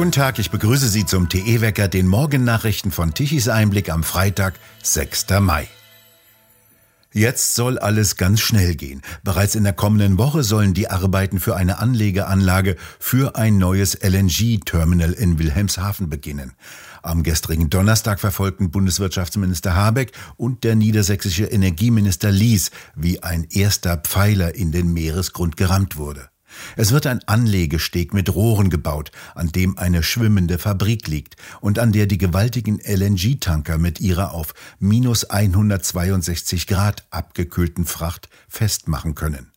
Guten Tag, ich begrüße Sie zum TE-Wecker, den Morgennachrichten von Tichys Einblick am Freitag, 6. Mai. Jetzt soll alles ganz schnell gehen. Bereits in der kommenden Woche sollen die Arbeiten für eine Anlegeanlage für ein neues LNG-Terminal in Wilhelmshaven beginnen. Am gestrigen Donnerstag verfolgten Bundeswirtschaftsminister Habeck und der niedersächsische Energieminister Lies, wie ein erster Pfeiler in den Meeresgrund gerammt wurde. Es wird ein Anlegesteg mit Rohren gebaut, an dem eine schwimmende Fabrik liegt und an der die gewaltigen LNG-Tanker mit ihrer auf minus 162 Grad abgekühlten Fracht festmachen können.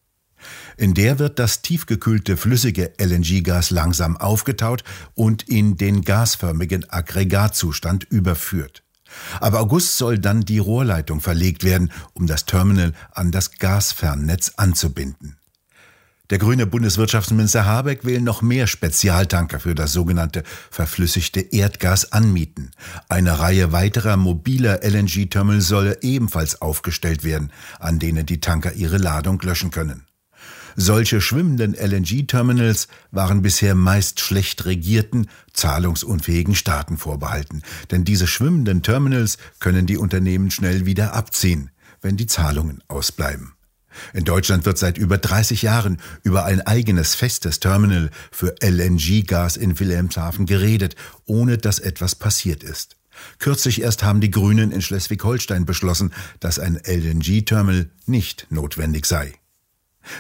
In der wird das tiefgekühlte flüssige LNG-Gas langsam aufgetaut und in den gasförmigen Aggregatzustand überführt. Ab August soll dann die Rohrleitung verlegt werden, um das Terminal an das Gasfernnetz anzubinden. Der grüne Bundeswirtschaftsminister Habeck will noch mehr Spezialtanker für das sogenannte verflüssigte Erdgas anmieten. Eine Reihe weiterer mobiler LNG-Terminals solle ebenfalls aufgestellt werden, an denen die Tanker ihre Ladung löschen können. Solche schwimmenden LNG-Terminals waren bisher meist schlecht regierten, zahlungsunfähigen Staaten vorbehalten, denn diese schwimmenden Terminals können die Unternehmen schnell wieder abziehen, wenn die Zahlungen ausbleiben. In Deutschland wird seit über 30 Jahren über ein eigenes festes Terminal für LNG-Gas in Wilhelmshaven geredet, ohne dass etwas passiert ist. Kürzlich erst haben die Grünen in Schleswig-Holstein beschlossen, dass ein LNG-Terminal nicht notwendig sei.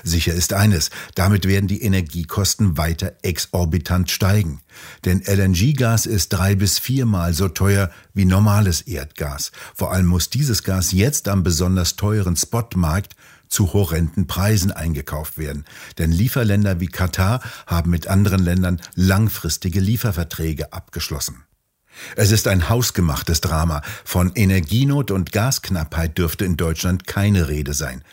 Sicher ist eines, damit werden die Energiekosten weiter exorbitant steigen. Denn LNG-Gas ist drei bis viermal so teuer wie normales Erdgas. Vor allem muss dieses Gas jetzt am besonders teuren Spotmarkt zu horrenden Preisen eingekauft werden. Denn Lieferländer wie Katar haben mit anderen Ländern langfristige Lieferverträge abgeschlossen. Es ist ein hausgemachtes Drama. Von Energienot und Gasknappheit dürfte in Deutschland keine Rede sein.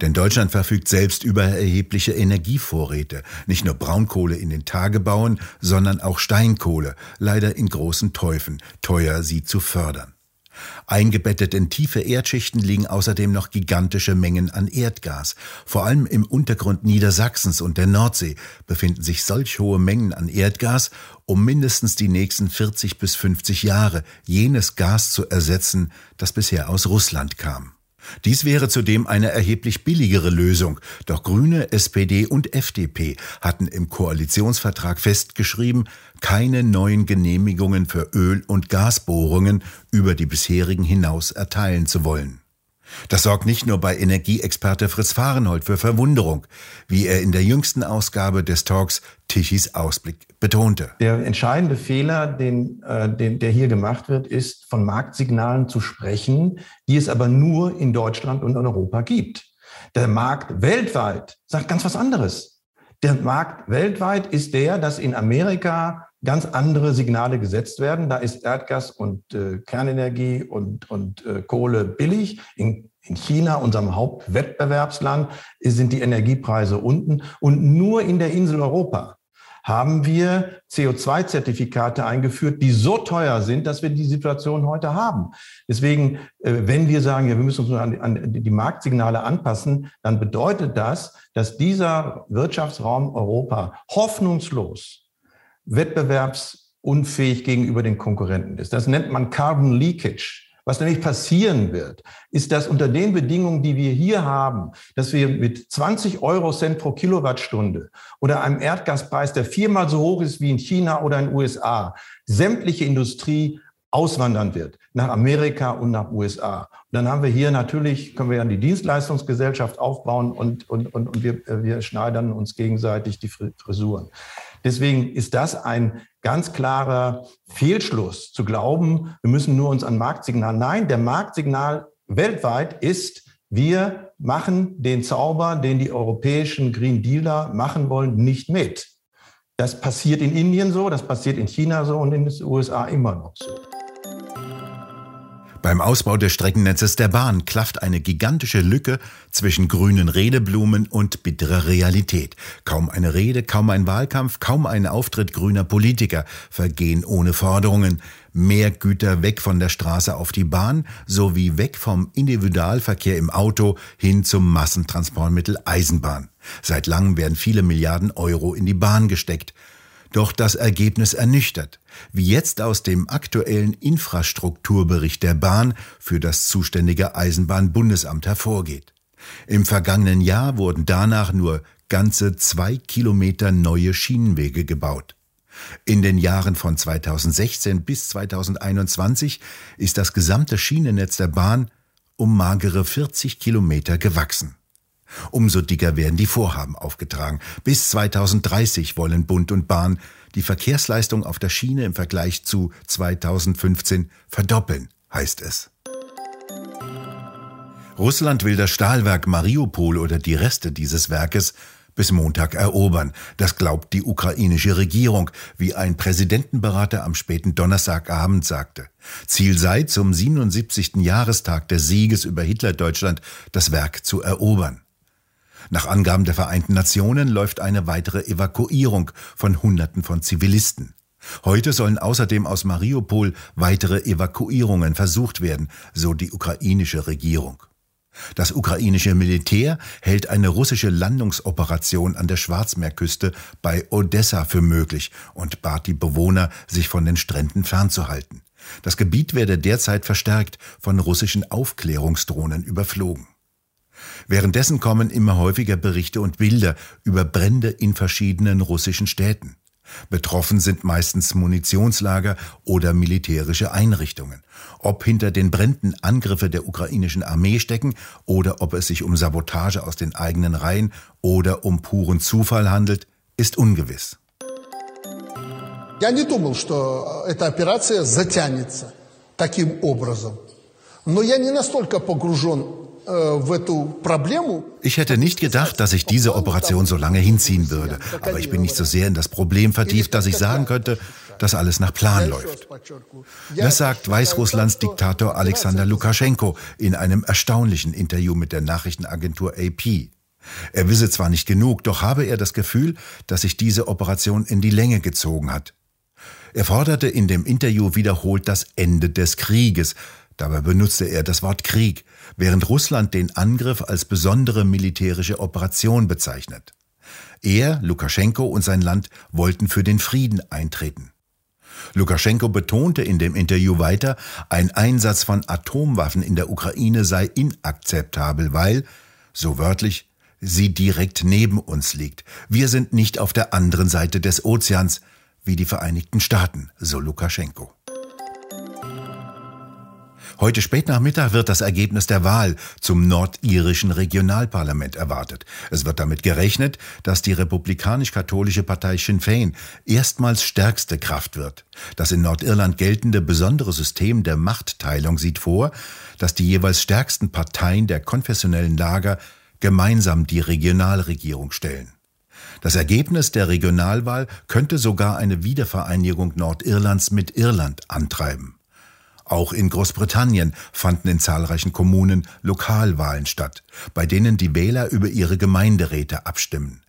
Denn Deutschland verfügt selbst über erhebliche Energievorräte. Nicht nur Braunkohle in den Tagebauen, sondern auch Steinkohle, leider in großen Teufen, teuer sie zu fördern. Eingebettet in tiefe Erdschichten liegen außerdem noch gigantische Mengen an Erdgas. Vor allem im Untergrund Niedersachsens und der Nordsee befinden sich solch hohe Mengen an Erdgas, um mindestens die nächsten 40 bis 50 Jahre jenes Gas zu ersetzen, das bisher aus Russland kam. Dies wäre zudem eine erheblich billigere Lösung, doch Grüne, SPD und FDP hatten im Koalitionsvertrag festgeschrieben, keine neuen Genehmigungen für Öl- und Gasbohrungen über die bisherigen hinaus erteilen zu wollen. Das sorgt nicht nur bei Energieexperte Fritz Fahrenhold für Verwunderung, wie er in der jüngsten Ausgabe des Talks Tichys Ausblick betonte. Der entscheidende Fehler, den, äh, den, der hier gemacht wird, ist von Marktsignalen zu sprechen, die es aber nur in Deutschland und in Europa gibt. Der Markt weltweit sagt ganz was anderes. Der Markt weltweit ist der, dass in Amerika ganz andere Signale gesetzt werden. Da ist Erdgas und äh, Kernenergie und, und äh, Kohle billig. In, in China, unserem Hauptwettbewerbsland, sind die Energiepreise unten. Und nur in der Insel Europa haben wir CO2-Zertifikate eingeführt, die so teuer sind, dass wir die Situation heute haben. Deswegen, äh, wenn wir sagen, ja, wir müssen uns an, an die Marktsignale anpassen, dann bedeutet das, dass dieser Wirtschaftsraum Europa hoffnungslos wettbewerbsunfähig gegenüber den Konkurrenten ist. Das nennt man Carbon Leakage. Was nämlich passieren wird, ist, dass unter den Bedingungen, die wir hier haben, dass wir mit 20 Euro Cent pro Kilowattstunde oder einem Erdgaspreis, der viermal so hoch ist wie in China oder in den USA, sämtliche Industrie auswandern wird nach Amerika und nach USA. Und dann haben wir hier natürlich, können wir ja die Dienstleistungsgesellschaft aufbauen und, und, und, und wir, wir schneidern uns gegenseitig die Frisuren. Deswegen ist das ein ganz klarer Fehlschluss zu glauben, wir müssen nur uns an Marktsignal. Nein, der Marktsignal weltweit ist, wir machen den Zauber, den die europäischen Green Dealer machen wollen, nicht mit. Das passiert in Indien so, das passiert in China so und in den USA immer noch so. Beim Ausbau des Streckennetzes der Bahn klafft eine gigantische Lücke zwischen grünen Redeblumen und bitterer Realität. Kaum eine Rede, kaum ein Wahlkampf, kaum ein Auftritt grüner Politiker vergehen ohne Forderungen. Mehr Güter weg von der Straße auf die Bahn sowie weg vom Individualverkehr im Auto hin zum Massentransportmittel Eisenbahn. Seit langem werden viele Milliarden Euro in die Bahn gesteckt. Doch das Ergebnis ernüchtert, wie jetzt aus dem aktuellen Infrastrukturbericht der Bahn für das zuständige Eisenbahnbundesamt hervorgeht. Im vergangenen Jahr wurden danach nur ganze zwei Kilometer neue Schienenwege gebaut. In den Jahren von 2016 bis 2021 ist das gesamte Schienennetz der Bahn um magere 40 Kilometer gewachsen. Umso dicker werden die Vorhaben aufgetragen. Bis 2030 wollen Bund und Bahn die Verkehrsleistung auf der Schiene im Vergleich zu 2015 verdoppeln, heißt es. Russland will das Stahlwerk Mariupol oder die Reste dieses Werkes bis Montag erobern. Das glaubt die ukrainische Regierung, wie ein Präsidentenberater am späten Donnerstagabend sagte. Ziel sei, zum 77. Jahrestag des Sieges über Hitlerdeutschland das Werk zu erobern. Nach Angaben der Vereinten Nationen läuft eine weitere Evakuierung von Hunderten von Zivilisten. Heute sollen außerdem aus Mariupol weitere Evakuierungen versucht werden, so die ukrainische Regierung. Das ukrainische Militär hält eine russische Landungsoperation an der Schwarzmeerküste bei Odessa für möglich und bat die Bewohner, sich von den Stränden fernzuhalten. Das Gebiet werde derzeit verstärkt von russischen Aufklärungsdrohnen überflogen. Währenddessen kommen immer häufiger Berichte und Bilder über Brände in verschiedenen russischen Städten. Betroffen sind meistens Munitionslager oder militärische Einrichtungen. Ob hinter den Bränden Angriffe der ukrainischen Armee stecken oder ob es sich um Sabotage aus den eigenen Reihen oder um puren Zufall handelt, ist ungewiss. Я не думал, что эта операция затянется таким образом. Но я не настолько погружен Э, ich hätte nicht gedacht, dass ich diese Operation so lange hinziehen würde. Aber ich bin nicht so sehr in das Problem vertieft, dass ich sagen könnte, dass alles nach Plan läuft. Das sagt Weißrusslands Diktator Alexander Lukaschenko in einem erstaunlichen Interview mit der Nachrichtenagentur AP. Er wisse zwar nicht genug, doch habe er das Gefühl, dass sich diese Operation in die Länge gezogen hat. Er forderte in dem Interview wiederholt das Ende des Krieges, Dabei benutzte er das Wort Krieg, während Russland den Angriff als besondere militärische Operation bezeichnet. Er, Lukaschenko und sein Land wollten für den Frieden eintreten. Lukaschenko betonte in dem Interview weiter, ein Einsatz von Atomwaffen in der Ukraine sei inakzeptabel, weil, so wörtlich, sie direkt neben uns liegt. Wir sind nicht auf der anderen Seite des Ozeans, wie die Vereinigten Staaten, so Lukaschenko. Heute spät Nachmittag wird das Ergebnis der Wahl zum nordirischen Regionalparlament erwartet. Es wird damit gerechnet, dass die republikanisch-katholische Partei Sinn Féin erstmals stärkste Kraft wird. Das in Nordirland geltende besondere System der Machtteilung sieht vor, dass die jeweils stärksten Parteien der konfessionellen Lager gemeinsam die Regionalregierung stellen. Das Ergebnis der Regionalwahl könnte sogar eine Wiedervereinigung Nordirlands mit Irland antreiben. Auch in Großbritannien fanden in zahlreichen Kommunen Lokalwahlen statt, bei denen die Wähler über ihre Gemeinderäte abstimmen.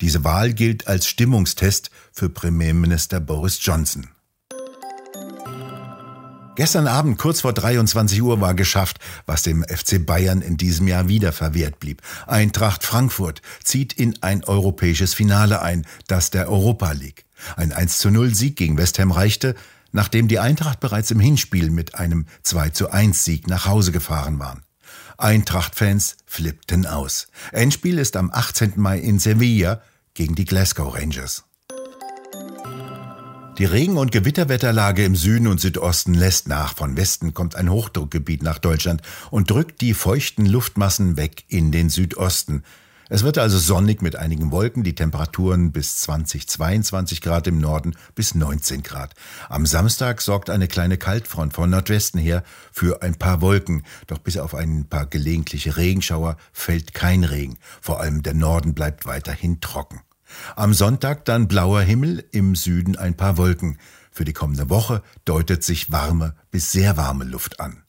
Diese Wahl gilt als Stimmungstest für Premierminister Boris Johnson. Gestern Abend kurz vor 23 Uhr war geschafft, was dem FC Bayern in diesem Jahr wieder verwehrt blieb. Eintracht Frankfurt zieht in ein europäisches Finale ein, das der Europa League. Ein 1 zu 0 Sieg gegen West Ham reichte, nachdem die Eintracht bereits im Hinspiel mit einem 2 zu 1 Sieg nach Hause gefahren waren. Eintracht-Fans flippten aus. Endspiel ist am 18. Mai in Sevilla gegen die Glasgow Rangers. Die Regen- und Gewitterwetterlage im Süden und Südosten lässt nach. Von Westen kommt ein Hochdruckgebiet nach Deutschland und drückt die feuchten Luftmassen weg in den Südosten. Es wird also sonnig mit einigen Wolken, die Temperaturen bis 20, 22 Grad im Norden bis 19 Grad. Am Samstag sorgt eine kleine Kaltfront von Nordwesten her für ein paar Wolken, doch bis auf ein paar gelegentliche Regenschauer fällt kein Regen. Vor allem der Norden bleibt weiterhin trocken. Am Sonntag dann blauer Himmel, im Süden ein paar Wolken. Für die kommende Woche deutet sich warme bis sehr warme Luft an.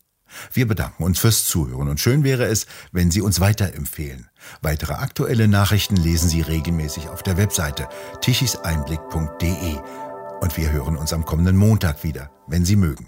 Wir bedanken uns fürs Zuhören und schön wäre es, wenn Sie uns weiterempfehlen. Weitere aktuelle Nachrichten lesen Sie regelmäßig auf der Webseite tichiseinblick.de. Und wir hören uns am kommenden Montag wieder, wenn Sie mögen.